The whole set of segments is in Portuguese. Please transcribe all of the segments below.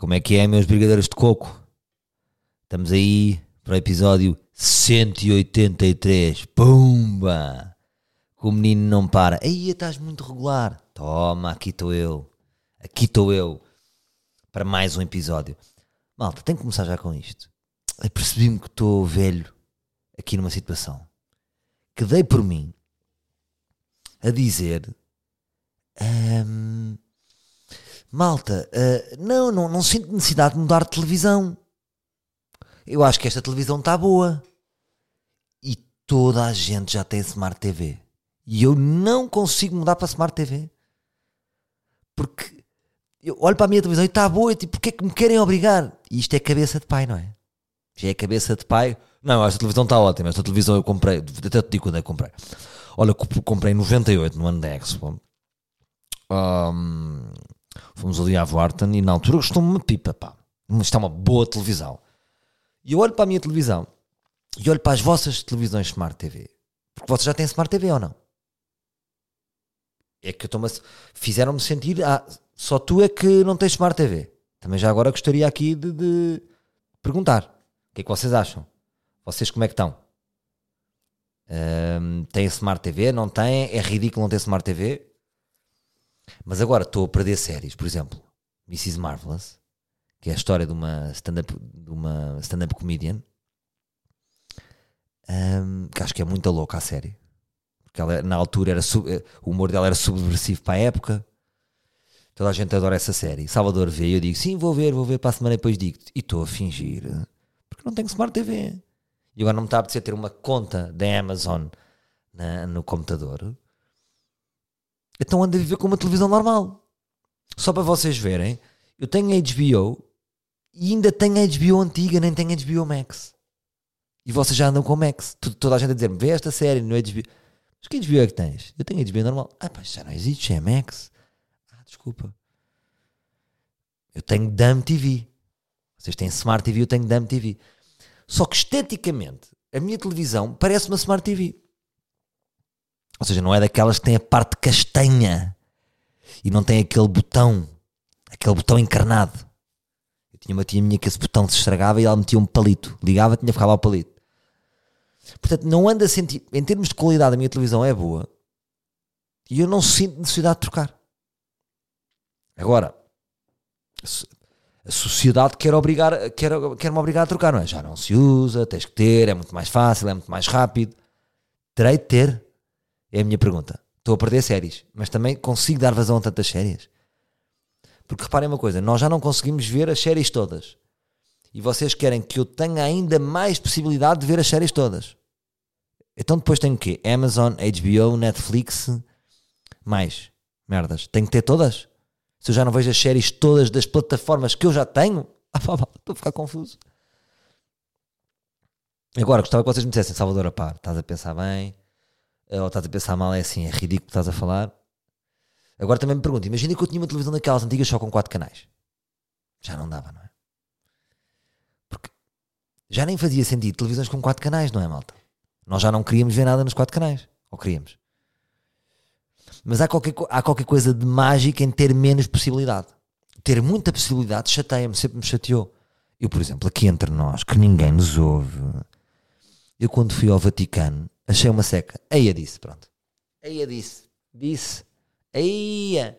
Como é que é, meus brigadeiros de coco? Estamos aí para o episódio 183. Pumba! O menino não para. Aí estás muito regular. Toma, aqui estou eu. Aqui estou eu. Para mais um episódio. Malta, tenho que começar já com isto. Percebi-me que estou velho aqui numa situação. Que dei por mim a dizer. hum, malta, ah, não, não, não sinto necessidade de mudar de televisão. Eu acho que esta televisão está boa. E toda a gente já tem Smart TV. E eu não consigo mudar para Smart TV. Porque eu olho para a minha televisão e está boa. E tipo, porque é que me querem obrigar? E isto é cabeça de pai, não é? Já é cabeça de pai. Não, esta televisão está ótima. Esta televisão eu comprei. Até te digo quando é que comprei. Olha, comp- comprei em 98, no ano da Expo. Ahm, fomos ali à Vorten e na altura gostou-me uma pipa, pá. Isto é uma boa televisão. E eu olho para a minha televisão e olho para as vossas televisões Smart TV. Porque vocês já têm Smart TV ou não? É que. Fizeram-me sentir. Ah, só tu é que não tens Smart TV. Também já agora gostaria aqui de, de perguntar. O que é que vocês acham? Vocês como é que estão? Ahm, têm Smart TV? Não têm? É ridículo não ter Smart TV? Mas agora estou a perder séries. Por exemplo, Mrs. Marvelous, que é a história de uma stand-up de uma stand-up comedian, ahm, que acho que é muito louca a série. Porque ela, na altura, era sub- eh, o humor dela era subversivo para a época. Toda a gente adora essa série. Salvador vê e eu digo, sim, vou ver, vou ver para a semana e depois digo, e estou a fingir, porque não tenho Smart TV. E agora não me está a apetecer ter uma conta da Amazon na- no computador. Então ando a viver com uma televisão normal. Só para vocês verem, eu tenho HBO e ainda tenho HBO antiga, nem tenho HBO Max. E vocês já andam com Max. Toda a gente a dizer-me, vê esta série no HBO. Mas que HBO é que tens? Eu tenho HBO normal. Ah, pá, já não existe, é Max. Ah, desculpa. Eu tenho DAM TV. Vocês têm Smart TV, eu tenho DAM TV. Só que esteticamente, a minha televisão parece uma Smart TV. Ou seja, não é daquelas que tem a parte castanha e não tem aquele botão, aquele botão encarnado. Eu tinha uma tia minha que esse botão se estragava e ela metia um palito. Ligava, tinha lá o palito. Portanto, não anda a sentir. Em termos de qualidade, a minha televisão é boa e eu não sinto necessidade de trocar. Agora, a sociedade quer, obrigar, quer, quer me obrigar a trocar, não é? Já não se usa, tens que ter, é muito mais fácil, é muito mais rápido. Terei de ter? É a minha pergunta. Estou a perder séries, mas também consigo dar vazão a tantas séries. Porque reparem uma coisa, nós já não conseguimos ver as séries todas. E vocês querem que eu tenha ainda mais possibilidade de ver as séries todas. Então depois tenho o quê? Amazon, HBO, Netflix, mais merdas. Tenho que ter todas? Se eu já não vejo as séries todas das plataformas que eu já tenho, ah, estou a ficar confuso. Agora, gostava que vocês me dissessem, Salvador, pá, estás a pensar bem, ou estás a pensar mal, é assim, é ridículo que estás a falar. Agora também me pergunto, imagina que eu tinha uma televisão daquelas antigas só com quatro canais. Já não dava, não é? Porque já nem fazia sentido televisões com quatro canais, não é, malta? Nós já não queríamos ver nada nos quatro canais. Ou queríamos? Mas há qualquer, há qualquer coisa de mágica em ter menos possibilidade. Ter muita possibilidade chateia-me, sempre me chateou. Eu, por exemplo, aqui entre nós, que ninguém nos ouve, eu quando fui ao Vaticano, achei uma seca. Eia disse, pronto. Eia disse. Disse. Eia.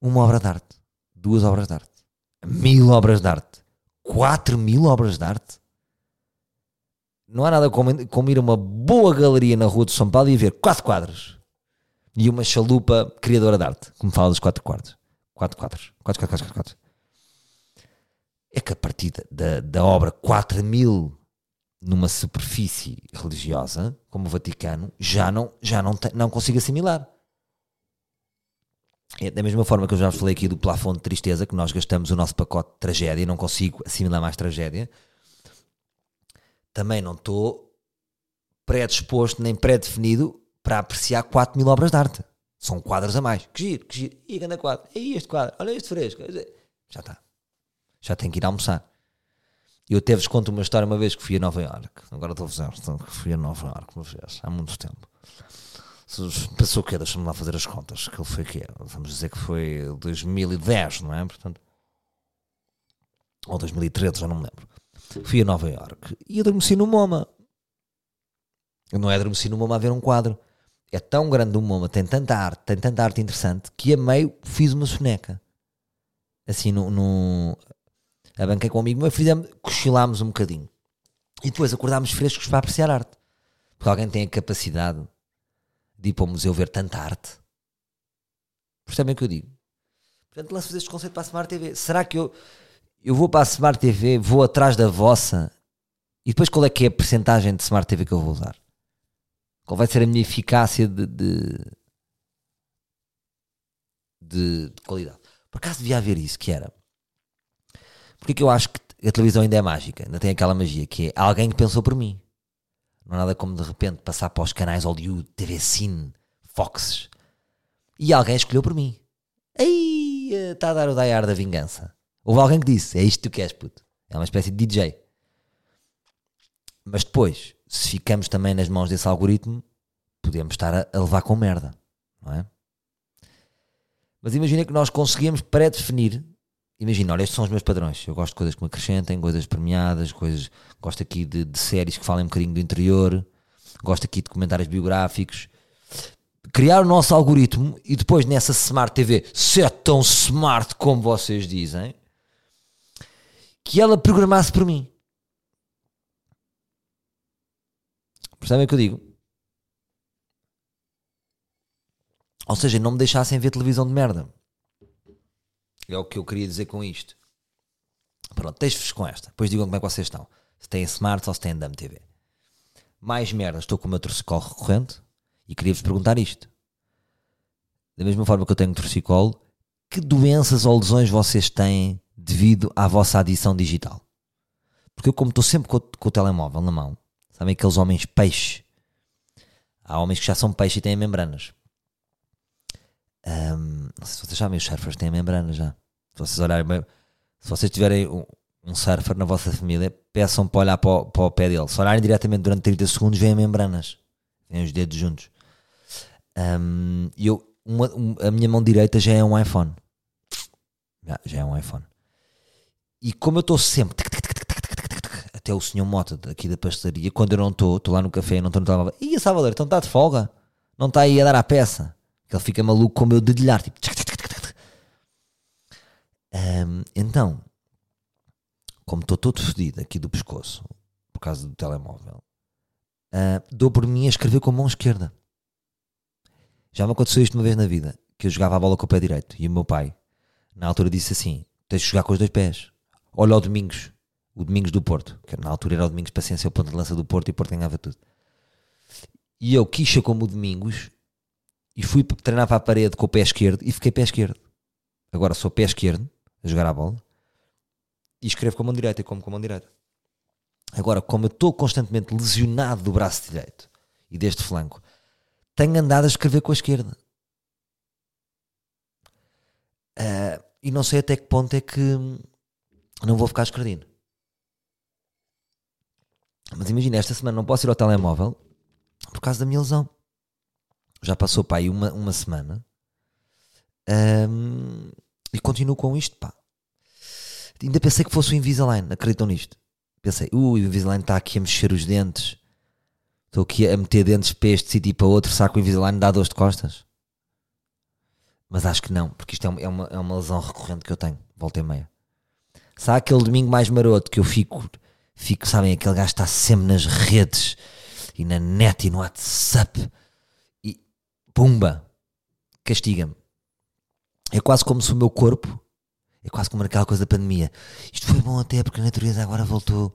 Uma obra de arte. Duas obras de arte. Mil obras de arte. Quatro mil obras de arte. Não há nada como, como ir a uma boa galeria na rua de São Paulo e ver quatro quadros. E uma chalupa criadora de arte, me fala dos quatro quadros. Quatro quadros. Quatro, quatro, quatro, quatro, quatro. É que a partir da, da obra 4 mil numa superfície religiosa, como o Vaticano, já não, já não, tem- não consigo assimilar. É da mesma forma que eu já falei aqui do plafond de tristeza, que nós gastamos o nosso pacote de tragédia e não consigo assimilar mais tragédia, também não estou predisposto nem pré-definido para apreciar 4 mil obras de arte. São quadros a mais. Que giro, que giro. E grande quadro. E este quadro. Olha este fresco. Já está. Já tenho que ir almoçar. Eu até vos conto uma história uma vez que fui a Nova Iorque. Agora estou a fazer que fui a Nova Iorque uma vez, há muito tempo. Pensou o quê? Deixa-me lá fazer as contas. Que foi o quê? Vamos dizer que foi 2010, não é? Portanto, ou 2013, já não me lembro. Fui a Nova York e adormeci no MoMA. Não é adormeci no MoMA a ver um quadro. É tão grande o MoMA, tem tanta arte, tem tanta arte interessante, que a meio fiz uma soneca. Assim, no, no... abanquei com um amigo meu, fizemos, cochilámos um bocadinho. E depois acordámos frescos para apreciar arte. Porque alguém tem a capacidade de ir para o museu ver tanta arte. Percebem o que eu digo? Portanto, lanço este conceito para a Smart TV. Será que eu, eu vou para a Smart TV, vou atrás da vossa e depois qual é que é a percentagem de Smart TV que eu vou usar? Qual vai ser a minha eficácia de, de, de, de qualidade? Por acaso devia haver isso, que era. Porque é que eu acho que a televisão ainda é mágica, ainda tem aquela magia, que é alguém que pensou por mim. Não é nada como de repente passar para os canais Hollywood, TV Cine, Foxes. E alguém escolheu por mim. Aí está a dar o daiar da vingança. Houve alguém que disse: É isto que tu queres, puto. É uma espécie de DJ. Mas depois, se ficamos também nas mãos desse algoritmo, podemos estar a, a levar com merda, não é? Mas imagina que nós conseguimos pré-definir. Imagina, olha, estes são os meus padrões. Eu gosto de coisas que me acrescentem, coisas premiadas, coisas. Gosto aqui de, de séries que falem um bocadinho do interior. Gosto aqui de comentários biográficos. Criar o nosso algoritmo e depois nessa Smart TV, se é tão smart como vocês dizem, que ela programasse por mim. Percebem o que eu digo? Ou seja, não me deixassem ver televisão de merda. É o que eu queria dizer com isto. Pronto, deixo-vos com esta. Depois digam como é que vocês estão. Se têm Smart ou se têm DAM TV. Mais merda, estou com o meu torcicolo recorrente e queria-vos perguntar isto. Da mesma forma que eu tenho torcicolo, que doenças ou lesões vocês têm devido à vossa adição digital? Porque eu, como estou sempre com, com o telemóvel na mão, sabem aqueles homens peixe? Há homens que já são peixe e têm membranas. Um, não sei se vocês sabem, os surfers têm membranas já. Se vocês olharem se vocês tiverem um, um surfer na vossa família, peçam para olhar para o, para o pé dele. Se olharem diretamente durante 30 segundos, vêm membranas, vêm os dedos juntos. Um, eu, uma, um, a minha mão direita já é um iPhone. Já, já é um iPhone. E como eu estou sempre até o senhor Mota aqui da pastelaria, quando eu não estou, estou lá no café, não estou no telemóvel, e a Salvador, então está de folga, não está aí a dar à peça. Ele fica maluco com o meu dedilhar, tipo. Um, então, como estou todo fedido aqui do pescoço, por causa do telemóvel, uh, dou por mim a escrever com a mão esquerda. Já me aconteceu isto uma vez na vida, que eu jogava a bola com o pé direito, e o meu pai, na altura, disse assim: tens de jogar com os dois pés. Olha o Domingos, o Domingos do Porto, que na altura era o Domingos Paciência, o ponto de lança do Porto, e o Porto ganhava tudo. E eu quis como o Domingos, e fui treinar para a parede com o pé esquerdo e fiquei pé esquerdo. Agora sou pé esquerdo a jogar a bola e escrevo com a mão direita e como com a mão direita. Agora, como eu estou constantemente lesionado do braço direito e deste flanco, tenho andado a escrever com a esquerda. Uh, e não sei até que ponto é que não vou ficar escrevendo. Mas imagina, esta semana não posso ir ao telemóvel por causa da minha lesão já passou para aí uma, uma semana um, e continuo com isto, pá. Ainda pensei que fosse o Invisalign, acreditam nisto? Pensei, uh, o Invisalign está aqui a mexer os dentes, estou aqui a meter dentes para este sítio e para outro, que o Invisalign dá dor de costas? Mas acho que não, porque isto é é uma, é uma lesão recorrente que eu tenho, volta e meia. Sabe aquele domingo mais maroto que eu fico, fico, sabem, aquele gajo está sempre nas redes e na net e no WhatsApp pumba, castiga-me. É quase como se o meu corpo, é quase como aquela coisa da pandemia. Isto foi bom até porque a natureza agora voltou.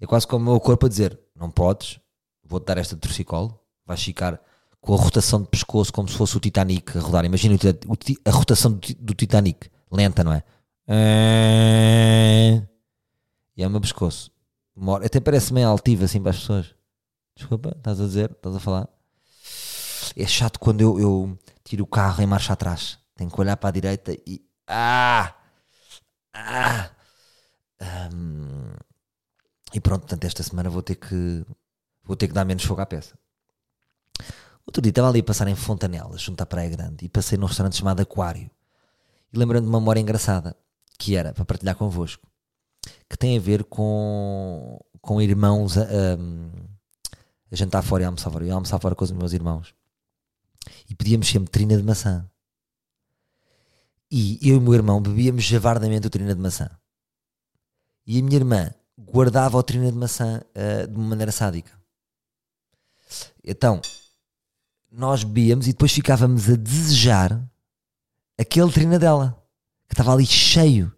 É quase como o meu corpo a dizer: não podes, vou-te dar esta torcicolo, vais ficar com a rotação de pescoço como se fosse o Titanic a rodar. Imagina a rotação do Titanic, lenta, não é? E é o meu pescoço. Até parece meio altivo assim para as pessoas. Desculpa, estás a dizer, estás a falar. É chato quando eu, eu tiro o carro em marcha atrás. Tenho que olhar para a direita e. Ah! Ah! Um, e pronto, portanto, esta semana vou ter que. Vou ter que dar menos fogo à peça. Outro dia estava ali a passar em Fontanela, junto à Praia Grande, e passei num restaurante chamado Aquário. E lembrando de uma memória engraçada, que era para partilhar convosco. que tem a ver com, com irmãos a, a, jantar fora e almoçar fora. Eu almoçar fora com os meus irmãos e pedíamos sempre trina de maçã. E eu e o meu irmão bebíamos javardamente o trina de maçã. E a minha irmã guardava o trina de maçã uh, de uma maneira sádica. Então, nós bebíamos e depois ficávamos a desejar aquele trina dela, que estava ali cheio.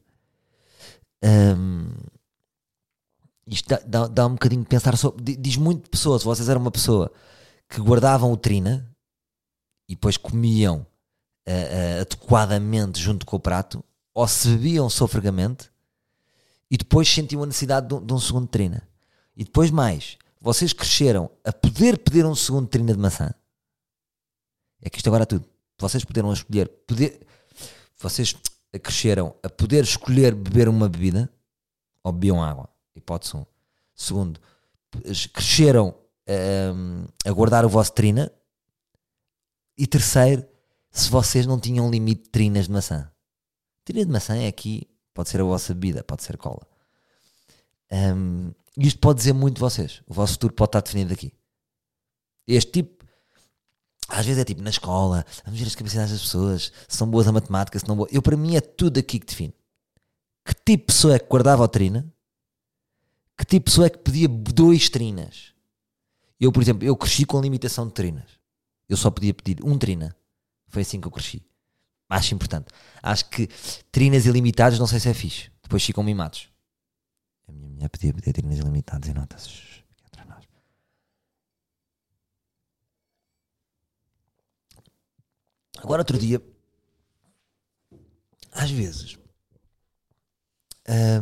Um, isto dá, dá, dá, um bocadinho de pensar sobre. Diz muito de pessoas. Vocês eram uma pessoa que guardavam o trina e depois comiam uh, adequadamente junto com o prato, ou se bebiam sofregamente e depois sentiam a necessidade de um, de um segundo trina. E depois mais, vocês cresceram a poder pedir um segundo trina de maçã. É que isto agora é tudo. Vocês puderam escolher, poder, vocês cresceram a poder escolher beber uma bebida ou bebiam água. Hipótese 1. Um. Segundo, cresceram um, a guardar o vosso trina. E terceiro, se vocês não tinham limite de trinas de maçã. Trina de maçã é aqui, pode ser a vossa bebida, pode ser cola. Um, isto pode dizer muito de vocês. O vosso futuro pode estar definido aqui. Este tipo, às vezes é tipo na escola, vamos ver as capacidades das pessoas, se são boas a matemática, se não boas. Eu, para mim, é tudo aqui que define. Que tipo de pessoa é que guardava a trina? Que tipo de pessoa é que pedia dois trinas? Eu, por exemplo, eu cresci com limitação de trinas. Eu só podia pedir um trina. Foi assim que eu cresci. Acho importante. Acho que trinas ilimitadas não sei se é fixe. Depois ficam mimados. A minha mulher podia pedir trinas ilimitadas e notas. Entre nós. Agora, outro dia, às vezes,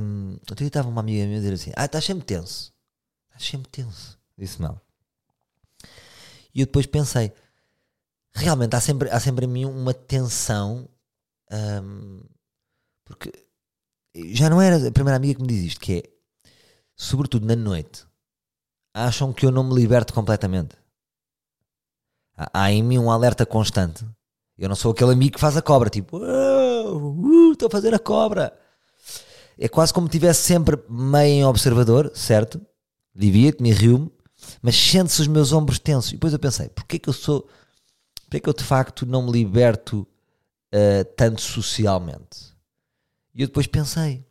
um, outro dia estava uma amiga minha a dizer assim: Ah, estás sempre tenso. Estás sempre tenso. Disse mal. E eu depois pensei: realmente há sempre, há sempre em mim uma tensão. Um, porque já não era a primeira amiga que me diz isto, que é sobretudo na noite, acham que eu não me liberto completamente. Há, há em mim um alerta constante. Eu não sou aquele amigo que faz a cobra, tipo, uh, estou a fazer a cobra. É quase como se estivesse sempre meio em observador, certo? Divido-me, rio-me, mas sente-se os meus ombros tensos. E depois eu pensei, porquê que eu sou porque é que eu de facto não me liberto uh, tanto socialmente? E eu depois pensei,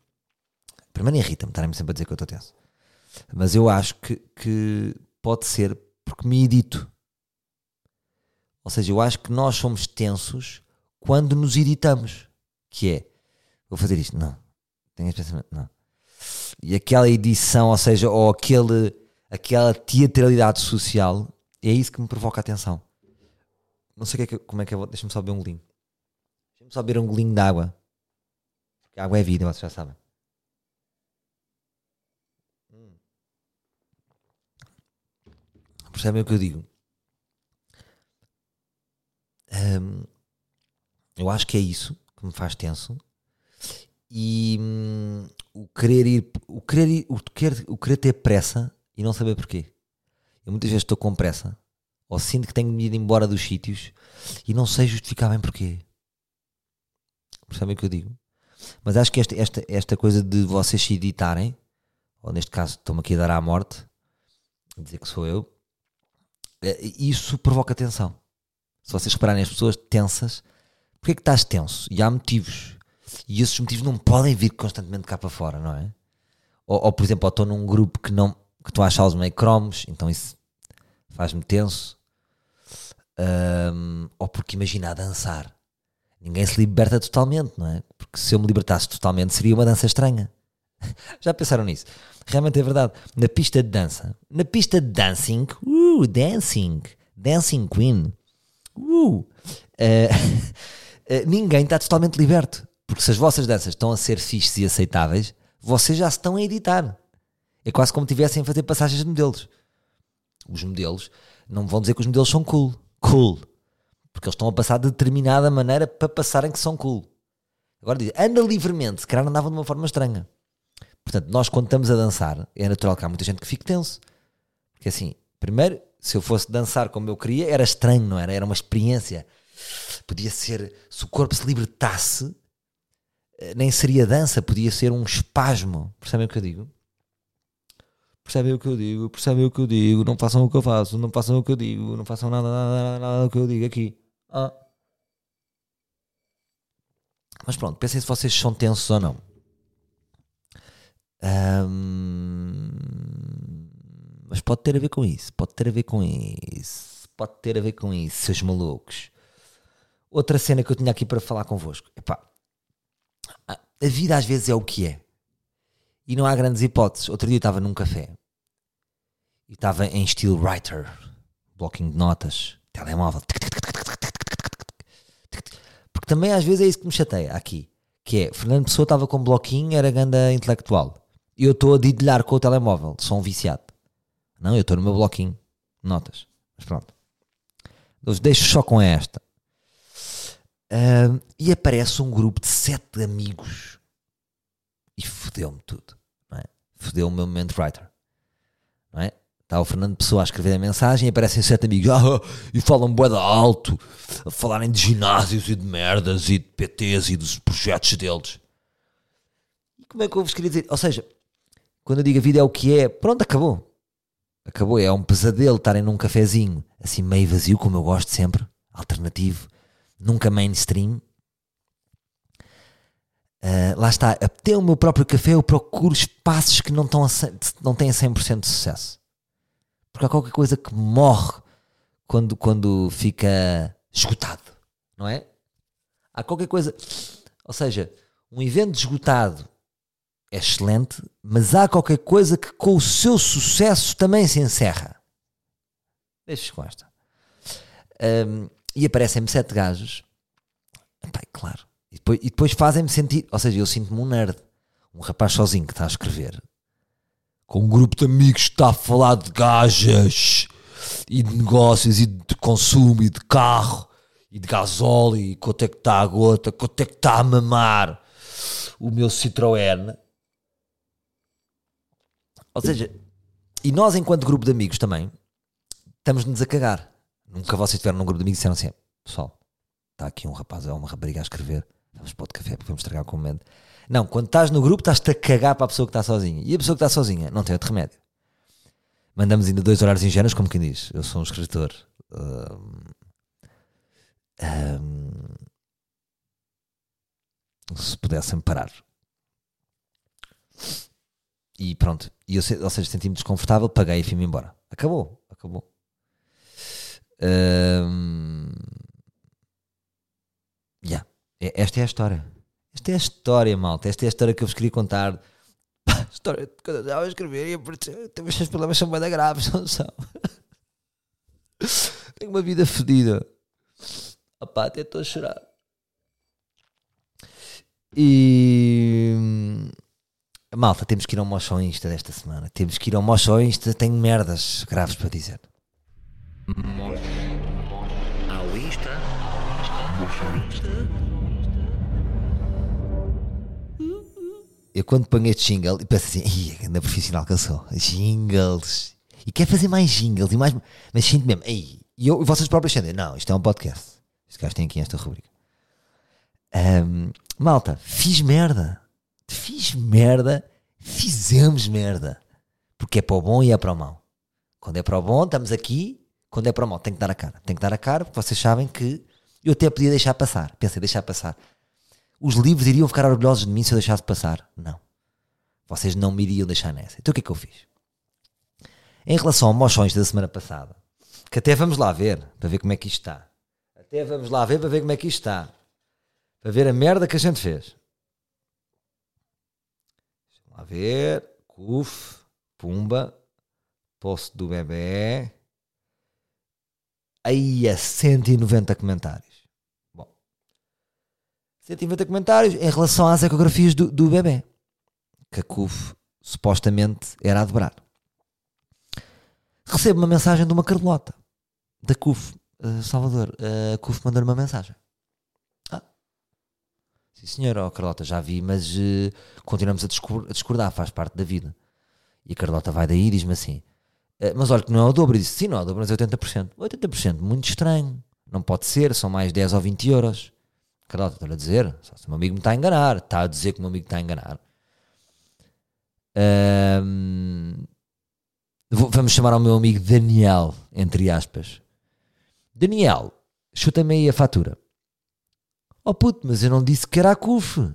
primeiro irrita-me estarem-me sempre a dizer que eu estou tenso, mas eu acho que, que pode ser porque me edito. Ou seja, eu acho que nós somos tensos quando nos irritamos. Que é, vou fazer isto, não. Tenho esse pensamento, não. E aquela edição, ou seja, ou aquele, aquela teatralidade social, é isso que me provoca atenção. Não sei que é que, como é que é. Deixa-me só beber um golinho. Deixa-me só beber um golinho de água. Porque água é vida, vocês já sabem. Hum. Percebem o que eu digo? Um, eu acho que é isso que me faz tenso. E hum, o querer ir, o querer ir, o querer, o querer ter pressa e não saber porquê. Eu muitas vezes estou com pressa ou sinto que tenho de ir embora dos sítios e não sei justificar bem porquê. Percebem o que eu digo? Mas acho que esta, esta, esta coisa de vocês se editarem, ou neste caso estão-me aqui a dar à morte, dizer que sou eu, é, isso provoca tensão. Se vocês repararem as pessoas tensas, porquê é que estás tenso? E há motivos. E esses motivos não podem vir constantemente cá para fora, não é? Ou, ou por exemplo, ou estou num grupo que não que estou a achá-los meio cromos, então isso faz-me tenso um, ou porque imagina a dançar. Ninguém se liberta totalmente, não é? Porque se eu me libertasse totalmente seria uma dança estranha. Já pensaram nisso? Realmente é verdade. Na pista de dança, na pista de dancing, uh, dancing, dancing queen, uh, uh, ninguém está totalmente liberto. Porque se as vossas danças estão a ser fixes e aceitáveis, vocês já se estão a editar. É quase como tivessem a fazer passagens de modelos. Os modelos não vão dizer que os modelos são cool cool. Porque eles estão a passar de determinada maneira para passarem que são cool. Agora diz, anda livremente, se calhar andavam de uma forma estranha. Portanto, nós quando estamos a dançar, é natural que há muita gente que fique tenso. Porque assim, primeiro, se eu fosse dançar como eu queria, era estranho, não era? Era uma experiência. Podia ser, se o corpo se libertasse, eh, nem seria dança, podia ser um espasmo. Percebem o que eu digo? Percebem o que eu digo? Percebem o que eu digo? Não façam o que eu faço, não façam o que eu digo, não façam nada, nada, nada, nada do que eu digo aqui. Ah. Mas pronto, pensem se vocês são tensos ou não. mas pode ter a ver com isso, pode ter a ver com isso, pode ter a ver com isso, seus malucos. Outra cena que eu tinha aqui para falar convosco. Epá, a vida às vezes é o que é. E não há grandes hipóteses. Outro dia estava num café e estava em estilo writer, blocking de notas, telemóvel. Porque também às vezes é isso que me chateia aqui. Que é, Fernando Pessoa estava com um bloquinho, era ganda intelectual. E eu estou a didilhar com o telemóvel, sou um viciado. Não, eu estou no meu bloquinho, notas. Mas pronto. Deixo só com esta. Uh, e aparece um grupo de sete amigos e fodeu-me tudo. É? Fodeu-me o meu momento writer. Não é? Está o Fernando Pessoa a escrever a mensagem e aparecem sete amigos ah, e falam boeda alto, a falarem de ginásios e de merdas e de PTs e dos projetos deles. E como é que eu vos queria dizer? Ou seja, quando eu digo a vida é o que é, pronto, acabou. Acabou. É um pesadelo estarem num cafezinho assim meio vazio, como eu gosto sempre, alternativo, nunca mainstream. Uh, lá está, até o meu próprio café eu procuro espaços que não, estão a, não têm 100% de sucesso. Porque há qualquer coisa que morre quando, quando fica esgotado, não é? Há qualquer coisa. Ou seja, um evento esgotado é excelente, mas há qualquer coisa que com o seu sucesso também se encerra. Deixa com esta. Um, e aparecem-me sete gajos. Epá, claro. E depois, e depois fazem-me sentir. Ou seja, eu sinto-me um nerd. Um rapaz sozinho que está a escrever. Com um grupo de amigos que está a falar de gajas. E de negócios. E de consumo. E de carro. E de gasóleo. E quanto é que está a gota. Quanto é que está a mamar. O meu Citroën. Ou seja, e nós, enquanto grupo de amigos também, estamos-nos a cagar. Nunca vocês estiveram num grupo de amigos e disseram assim: pessoal, está aqui um rapaz ou uma rapariga a escrever, vamos para o café porque vamos estragar com o momento. Não, quando estás no grupo, estás-te a cagar para a pessoa que está sozinha. E a pessoa que está sozinha não tem outro remédio. Mandamos ainda dois horários ingênuos, como quem diz: eu sou um escritor. Um, um, se pudessem parar. E pronto, e eu, ou seja, senti-me desconfortável, paguei e fui-me embora. Acabou, acabou. Um, yeah. Esta é a história. Esta é a história, malta. Esta é a história que eu vos queria contar. história de quando eu estava a escrever e apareceu. Os seus problemas são bem graves, não são? Tenho uma vida fodida. Opá, até estou a chorar. E. Malta, temos que ir ao Mocho Insta desta semana. Temos que ir ao Mocho Insta. Tenho merdas graves para dizer. Ao Insta. Eu quando ponho este jingle, penso assim, ai, ainda profissional que eu sou. Jingles. E quer fazer mais jingles e mais. Mas sinto mesmo, ei, e eu, vocês próprios sentem, não, isto é um podcast. Este gajo tem aqui esta rubrica. Um, malta, fiz merda. Fiz merda. Fizemos merda. Porque é para o bom e é para o mau. Quando é para o bom, estamos aqui quando é para mal, tem que dar a cara. Tem que dar a cara, porque vocês sabem que eu até podia deixar passar. Pensei, deixar passar. Os livros iriam ficar orgulhosos de mim se eu deixasse passar. Não. Vocês não me iriam deixar nessa. Então o que é que eu fiz? Em relação ao mochões da semana passada, que até vamos lá ver, para ver como é que isto está. Até vamos lá ver para ver como é que isto está. Para ver a merda que a gente fez. Deixa lá ver. Cuf, pumba, posto do bebê aí a 190 comentários. Bom, 190 comentários em relação às ecografias do, do bebê, que a CUF supostamente era a dobrar. Recebo uma mensagem de uma Carlota, da CUF, uh, Salvador. Uh, a CUF mandou uma mensagem. Ah, sim senhor, oh, Carlota, já vi, mas uh, continuamos a discordar, faz parte da vida. E a Carlota vai daí e diz-me assim: eh, mas olha que não é o dobro. Eu disse, sim, não é o dobro, mas é 80%. 80%, muito estranho. Não pode ser, são mais 10 ou 20 euros. Carlota, estou a dizer, só se o meu amigo me está a enganar, está a dizer que o meu amigo está a enganar. Vou- vamos chamar ao meu amigo Daniel, entre aspas. Daniel, chuta-me aí a fatura. Oh puto, mas eu não disse que era a CUF.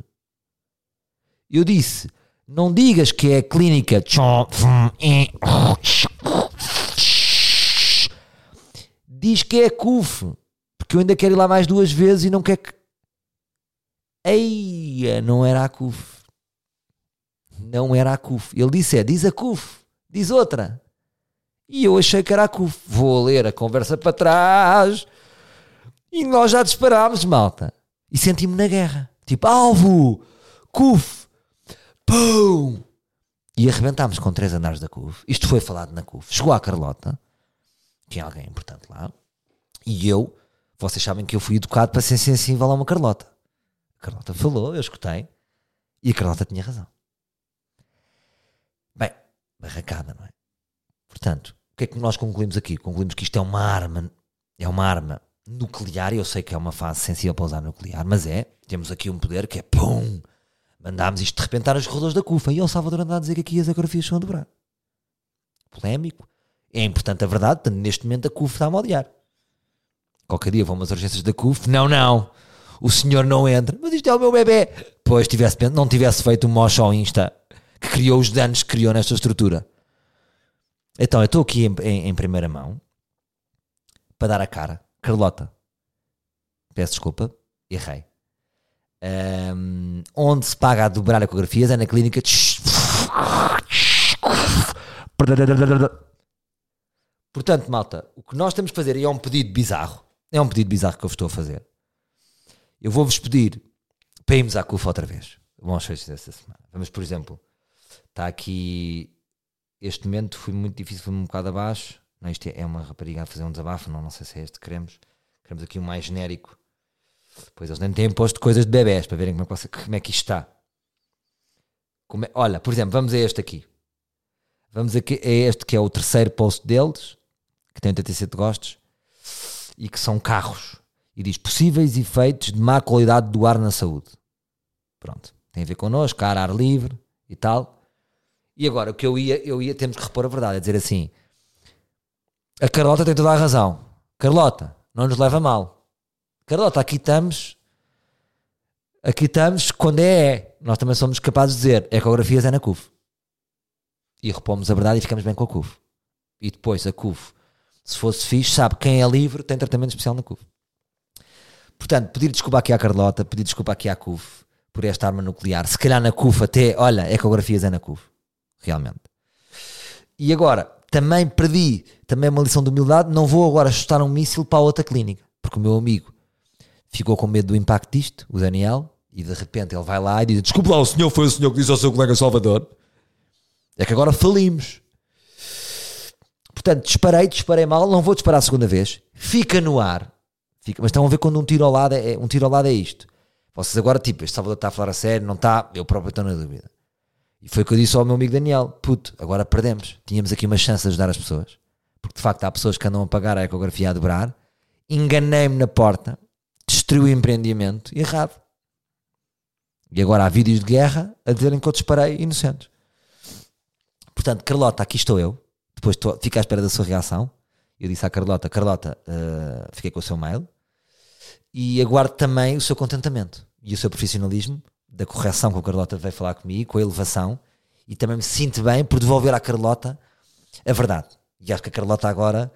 Eu disse, não digas que é a clínica. Diz que é a CUF. Porque eu ainda quero ir lá mais duas vezes e não quer que. Eia, não era a CUF. Não era a CUF. Ele disse é, diz a CUF. Diz outra. E eu achei que era a CUF. Vou ler a conversa para trás. E nós já disparámos, malta. E senti-me na guerra. Tipo, alvo, CUF, pum. E arrebentámos com três andares da CUF. Isto foi falado na CUF. Chegou a Carlota. Tinha alguém importante lá. E eu, vocês sabem que eu fui educado para ser sensível a uma Carlota. Carlota falou, eu escutei. E a Carlota tinha razão. Bem, barracada, não é? Portanto, o que é que nós concluímos aqui? Concluímos que isto é uma arma, é uma arma nuclear. Eu sei que é uma fase sensível para usar nuclear, mas é. Temos aqui um poder que é pum! Mandámos isto de repentar nos corredores da CUFA. E o Salvador anda a dizer que aqui as agrofias estão a dobrar. Polémico. É importante a verdade, portanto, neste momento a CUF está a odiar. Qualquer dia vão umas urgências da CUF. Não, não. O senhor não entra. Mas isto é o meu bebê. Pois tivesse, não tivesse feito um mocho ao Insta que criou os danos que criou nesta estrutura. Então, eu estou aqui em, em- em primeira mão para dar a cara. Carlota, peço desculpa, errei. Ahm, onde se paga a dobrar ecografias é na clínica. Portanto, malta, o que nós temos que fazer, e é um pedido bizarro, é um pedido bizarro que eu estou a fazer. Eu vou-vos pedir para irmos à CUFA outra vez. Vamos fechar esta semana. Vamos, por exemplo, está aqui este momento foi muito difícil, foi um bocado abaixo. Não, isto é uma rapariga a fazer um desabafo, não, não sei se é este que queremos. Queremos aqui um mais genérico. Pois eles nem têm posto coisas de bebés para verem como é que, como é que isto está. É- olha, por exemplo, vamos a este aqui. Vamos aqui a este que é o terceiro post deles, que tem 87 gostos, e que são carros. E diz possíveis efeitos de má qualidade do ar na saúde. Pronto. Tem a ver connosco, ar, ar livre e tal. E agora, o que eu ia, eu ia, temos que repor a verdade, é dizer assim: a Carlota tem toda a razão. Carlota, não nos leva mal. Carlota, aqui estamos, aqui estamos quando é, é. Nós também somos capazes de dizer: ecografias é na CUF. E repomos a verdade e ficamos bem com a CUF. E depois a CUF, se fosse fixe, sabe quem é livre tem tratamento especial na CUF. Portanto, pedir desculpa aqui à Carlota, pedir desculpa aqui à CUF por esta arma nuclear. Se calhar na CUF até, olha, ecografias é na CUF realmente. E agora, também perdi, também uma lição de humildade, não vou agora chutar um míssil para outra clínica, porque o meu amigo ficou com medo do impacto disto, o Daniel, e de repente ele vai lá e diz: Desculpe lá, o senhor foi o senhor que disse ao seu colega Salvador. É que agora falimos. Portanto, disparei, disparei mal, não vou disparar a segunda vez. Fica no ar. Fica, mas estão a ver quando um tiro ao lado é, um tiro ao lado é isto. Vocês agora, tipo, este Salvador está a falar a sério, não está, eu próprio estou na dúvida. E foi o que eu disse ao meu amigo Daniel: puto, agora perdemos. Tínhamos aqui uma chance de ajudar as pessoas. Porque de facto há pessoas que andam a pagar a ecografia a dobrar. Enganei-me na porta, destruí o empreendimento, errado. E agora há vídeos de guerra a dizerem que eu disparei inocentes. Portanto, Carlota, aqui estou eu. Depois estou, fico à espera da sua reação. Eu disse à Carlota: Carlota, eh, fiquei com o seu mail e aguardo também o seu contentamento e o seu profissionalismo da correção que a Carlota veio falar comigo, com a elevação, e também me sinto bem por devolver à Carlota a verdade. E acho que a Carlota agora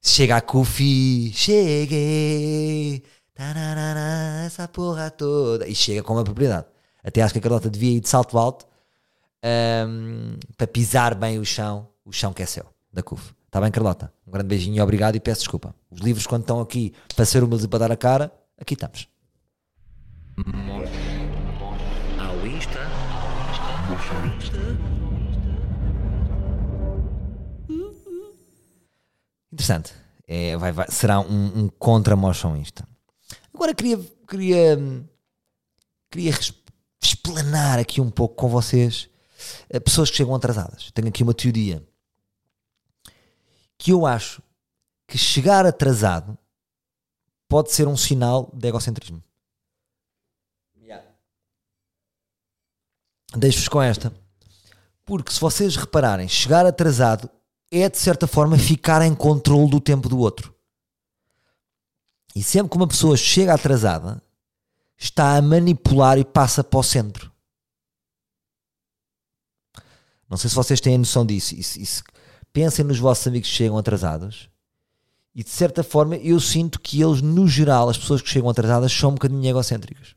chega à CUF e cheguei, tararara, essa porra toda, e chega com uma propriedade. Até acho que a Carlota devia ir de salto alto ahm, para pisar bem o chão, o chão que é seu, da CUF. Está bem, Carlota? Um grande beijinho e obrigado e peço desculpa. Os livros, quando estão aqui para ser humildes e para dar a cara, aqui estamos. Ao Insta. Interessante. É, vai, vai- será um, um contra motion Insta. Agora queria, queria, queria explanar aqui um pouco com vocês eh, pessoas que chegam atrasadas. Tenho aqui uma teoria que eu acho que chegar atrasado pode ser um sinal de egocentrismo. Yeah. Deixo-vos com esta. Porque se vocês repararem, chegar atrasado é de certa forma ficar em controle do tempo do outro. E sempre que uma pessoa chega atrasada, está a manipular e passa para o centro. Não sei se vocês têm a noção disso pensem nos vossos amigos que chegam atrasados. E de certa forma eu sinto que eles, no geral, as pessoas que chegam atrasadas são um bocadinho egocêntricas.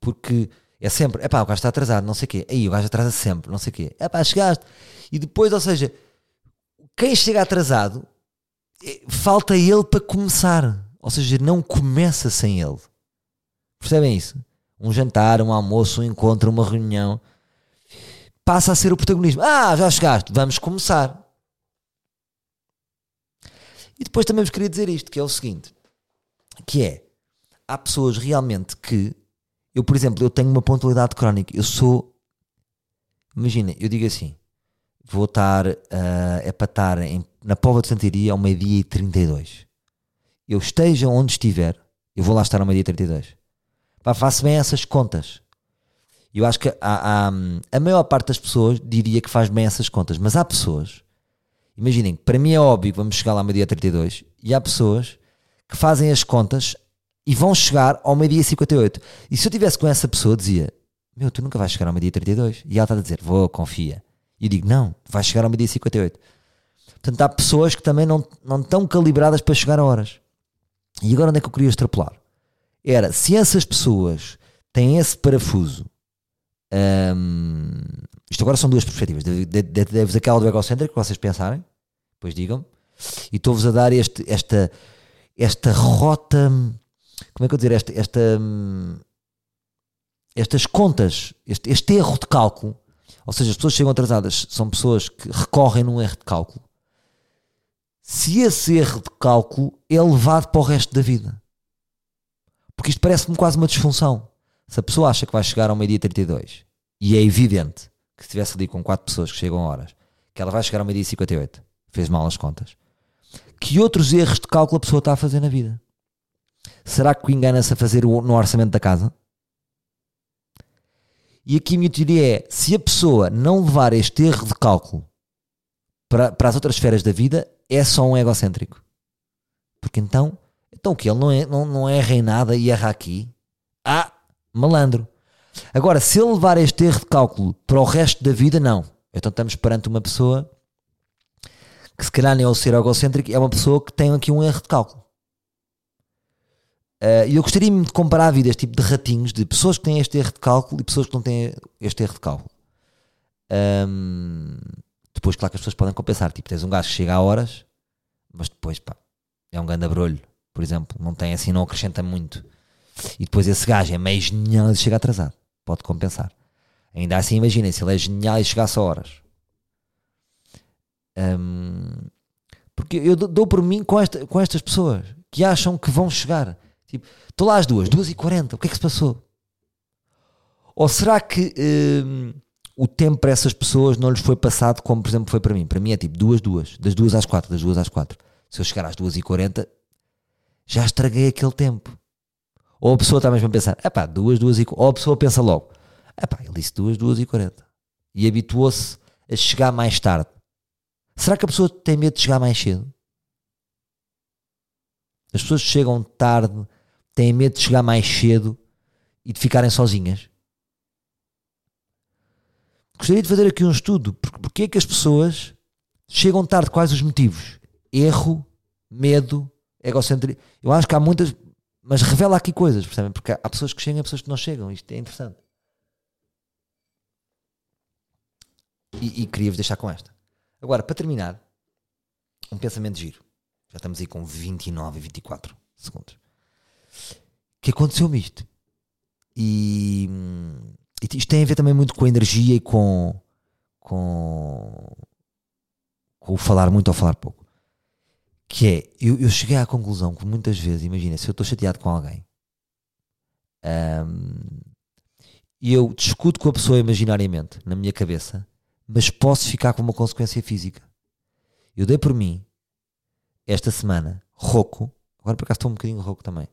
Porque é sempre, é pá, o gajo está atrasado, não sei o quê. Aí o gajo atrasa sempre, não sei o quê. É pá, chegaste. E depois, ou seja, quem chega atrasado, é, falta ele para começar. Ou seja, não começa sem ele. Percebem isso? Um jantar, um almoço, um encontro, uma reunião. Passa a ser o protagonismo. Ah, já chegaste, vamos começar. E depois também vos queria dizer isto, que é o seguinte, que é, há pessoas realmente que, eu por exemplo, eu tenho uma pontualidade crónica, eu sou, imagina, eu digo assim, vou estar, uh, é para estar em, na Pova de Santaria ao meio-dia e 32. Eu esteja onde estiver, eu vou lá estar ao meio-dia e 32. Pá, faço bem essas contas. Eu acho que há, há, a maior parte das pessoas diria que faz bem essas contas, mas há pessoas Imaginem, para mim é óbvio que vamos chegar lá ao meio-dia 32 e há pessoas que fazem as contas e vão chegar ao meio-dia 58. E se eu tivesse com essa pessoa, dizia: Meu, tu nunca vais chegar ao meio-dia 32. E ela está a dizer: Vou, confia. E eu digo: Não, vais chegar ao meio-dia 58. Portanto, há pessoas que também não, não estão calibradas para chegar a horas. E agora onde é que eu queria extrapolar? Era se essas pessoas têm esse parafuso hum, isto agora são duas perspectivas. Deves aquela do egocêntrico que vocês pensarem, depois digam-me, e estou-vos a dar este, esta, esta rota, como é que eu dizer, esta, esta, estas contas, este, este erro de cálculo, ou seja, as pessoas chegam atrasadas, são pessoas que recorrem num erro de cálculo. Se esse erro de cálculo é levado para o resto da vida. Porque isto parece-me quase uma disfunção. Se a pessoa acha que vai chegar ao meio-dia 32 e é evidente que estivesse ali com quatro pessoas que chegam a horas, que ela vai chegar ao meio-dia 58, fez mal as contas, que outros erros de cálculo a pessoa está a fazer na vida? Será que engana-se a fazer no orçamento da casa? E aqui a minha teoria é: se a pessoa não levar este erro de cálculo para, para as outras esferas da vida, é só um egocêntrico. Porque então, então o que? Ele não é, não, não é reinada e erra aqui? Ah, malandro. Agora, se ele levar este erro de cálculo para o resto da vida, não. Então estamos perante uma pessoa que se calhar nem é o ser egocêntrico, é uma pessoa que tem aqui um erro de cálculo. Uh, e eu gostaria de comparar a vida, este tipo de ratinhos, de pessoas que têm este erro de cálculo e pessoas que não têm este erro de cálculo. Um, depois, claro que as pessoas podem compensar. Tipo, tens um gajo que chega a horas, mas depois, pá, é um grande abrolho, por exemplo. Não tem assim, não acrescenta muito. E depois esse gajo é meio genial e chega atrasado pode compensar. Ainda assim, imaginem se ele é genial e chegasse a horas. Um, porque eu dou por mim com, esta, com estas pessoas que acham que vão chegar. Tipo, estou lá às duas, duas e quarenta, o que é que se passou? Ou será que um, o tempo para essas pessoas não lhes foi passado como, por exemplo, foi para mim? Para mim é tipo duas, duas, das duas às quatro, das duas às quatro. Se eu chegar às duas e quarenta, já estraguei aquele tempo. Ou a pessoa está mesmo a pensar, é pá, duas, duas e Ou a pessoa pensa logo, é pá, ele disse duas, duas e quarenta. E habituou-se a chegar mais tarde. Será que a pessoa tem medo de chegar mais cedo? As pessoas chegam tarde têm medo de chegar mais cedo e de ficarem sozinhas. Gostaria de fazer aqui um estudo. Porque é que as pessoas chegam tarde? Quais os motivos? Erro, medo, egocentrismo. Eu acho que há muitas mas revela aqui coisas, percebem? Porque há pessoas que chegam e há pessoas que não chegam. Isto é interessante. E, e queria-vos deixar com esta. Agora, para terminar, um pensamento giro. Já estamos aí com 29 e 24 segundos. Que aconteceu-me isto. E, e isto tem a ver também muito com a energia e com, com, com o falar muito ou falar pouco. Que é, eu, eu cheguei à conclusão que muitas vezes, imagina, se eu estou chateado com alguém um, e eu discuto com a pessoa imaginariamente, na minha cabeça, mas posso ficar com uma consequência física. Eu dei por mim, esta semana, rouco, agora por acaso estou um bocadinho rouco também,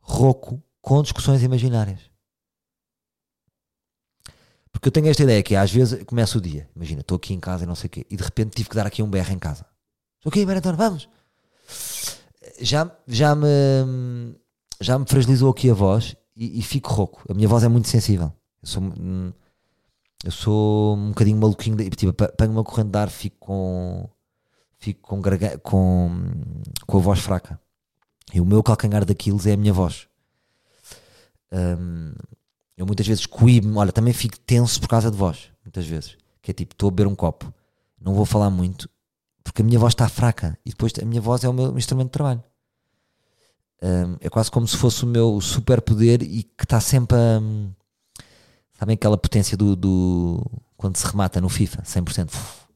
rouco com discussões imaginárias. Porque eu tenho esta ideia que é, às vezes começa o dia, imagina, estou aqui em casa e não sei o quê, e de repente tive que dar aqui um berro em casa. Ok, Maratona, vamos. Já, já me já me fragilizou aqui a voz e, e fico rouco. A minha voz é muito sensível. Eu sou, hum, eu sou um bocadinho maluquinho. Tipo, apanho uma corrente de ar, fico com, fico com, com, com a voz fraca. E o meu calcanhar daquilo é a minha voz. Hum, eu muitas vezes coíbo-me, olha, também fico tenso por causa de voz, muitas vezes. Que é tipo, estou a beber um copo, não vou falar muito, porque a minha voz está fraca e depois a minha voz é o meu instrumento de trabalho. Hum, é quase como se fosse o meu superpoder e que está sempre a. hum, Sabem aquela potência do, do- quando se remata no FIFA, 100%. Uf.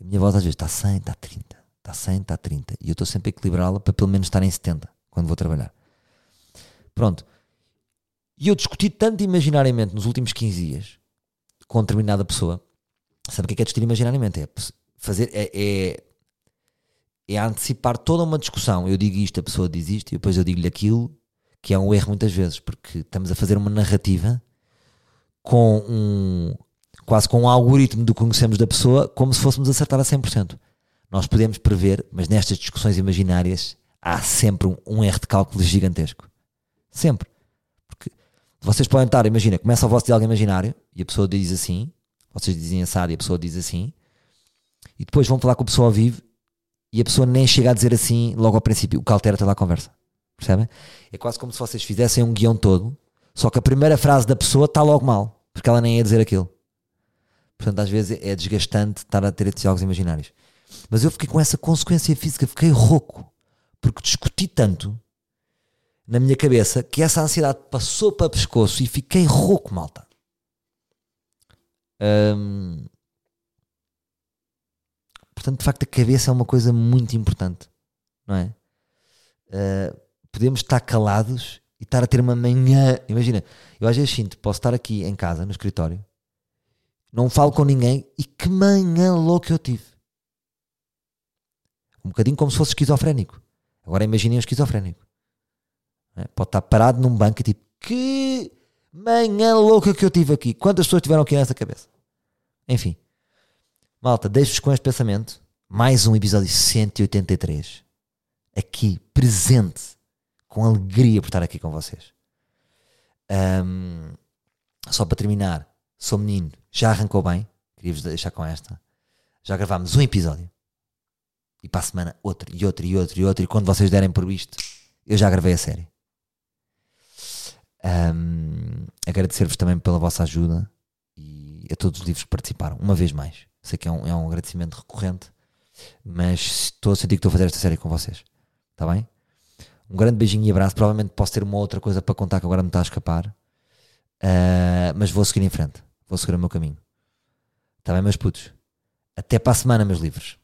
A minha voz às vezes está 100, está 30, está 100, está 30. E eu estou sempre a equilibrá-la para pelo menos estar em 70 quando vou trabalhar. Pronto. E eu discuti tanto imaginariamente nos últimos 15 dias com determinada pessoa. Sabe o que é, que é discutir imaginariamente? É fazer. É, é, é antecipar toda uma discussão. Eu digo isto, a pessoa diz isto, e depois eu digo-lhe aquilo, que é um erro muitas vezes, porque estamos a fazer uma narrativa com um. quase com um algoritmo do que conhecemos da pessoa, como se fôssemos acertar a 100%. Nós podemos prever, mas nestas discussões imaginárias há sempre um, um erro de cálculo gigantesco. Sempre. Porque vocês podem estar, imagina, começa o vosso diálogo imaginário e a pessoa diz assim, vocês dizem assado e a pessoa diz assim, e depois vão falar com a pessoa ao vivo e a pessoa nem chega a dizer assim logo ao princípio, o que altera toda a conversa. Percebem? É quase como se vocês fizessem um guião todo, só que a primeira frase da pessoa está logo mal, porque ela nem ia dizer aquilo. Portanto, às vezes é desgastante estar a ter estes diálogos imaginários. Mas eu fiquei com essa consequência física, fiquei rouco, porque discuti tanto na minha cabeça que essa ansiedade passou para o pescoço e fiquei rouco, malta. Hum, Portanto, de facto, a cabeça é uma coisa muito importante, não é? Uh, podemos estar calados e estar a ter uma manhã. Imagina, eu às vezes sinto, posso estar aqui em casa, no escritório, não falo com ninguém e que manhã louca eu tive. Um bocadinho como se fosse esquizofrénico. Agora imaginem um esquizofrénico. é? Pode estar parado num banco e tipo, que manhã louca que eu tive aqui. Quantas pessoas tiveram aqui nessa cabeça? Enfim. Malta, deixo-vos com este pensamento. Mais um episódio 183. Aqui, presente. Com alegria por estar aqui com vocês. Ahm, só para terminar, sou menino, já arrancou bem. Queria-vos deixar com esta. Já gravámos um episódio. E para a semana outro, e outro, e outro, e outro. E quando vocês derem por isto, eu já gravei a série. Ahm, Agradecer-vos também pela vossa ajuda e a todos os livros que participaram, uma vez mais. Sei que é um, é um agradecimento recorrente, mas estou a sentir que estou a fazer esta série com vocês. Está bem? Um grande beijinho e abraço. Provavelmente posso ter uma outra coisa para contar que agora me está a escapar. Ah, mas vou seguir em frente. Vou seguir o meu caminho. Está bem, meus putos? Até para a semana, meus livros.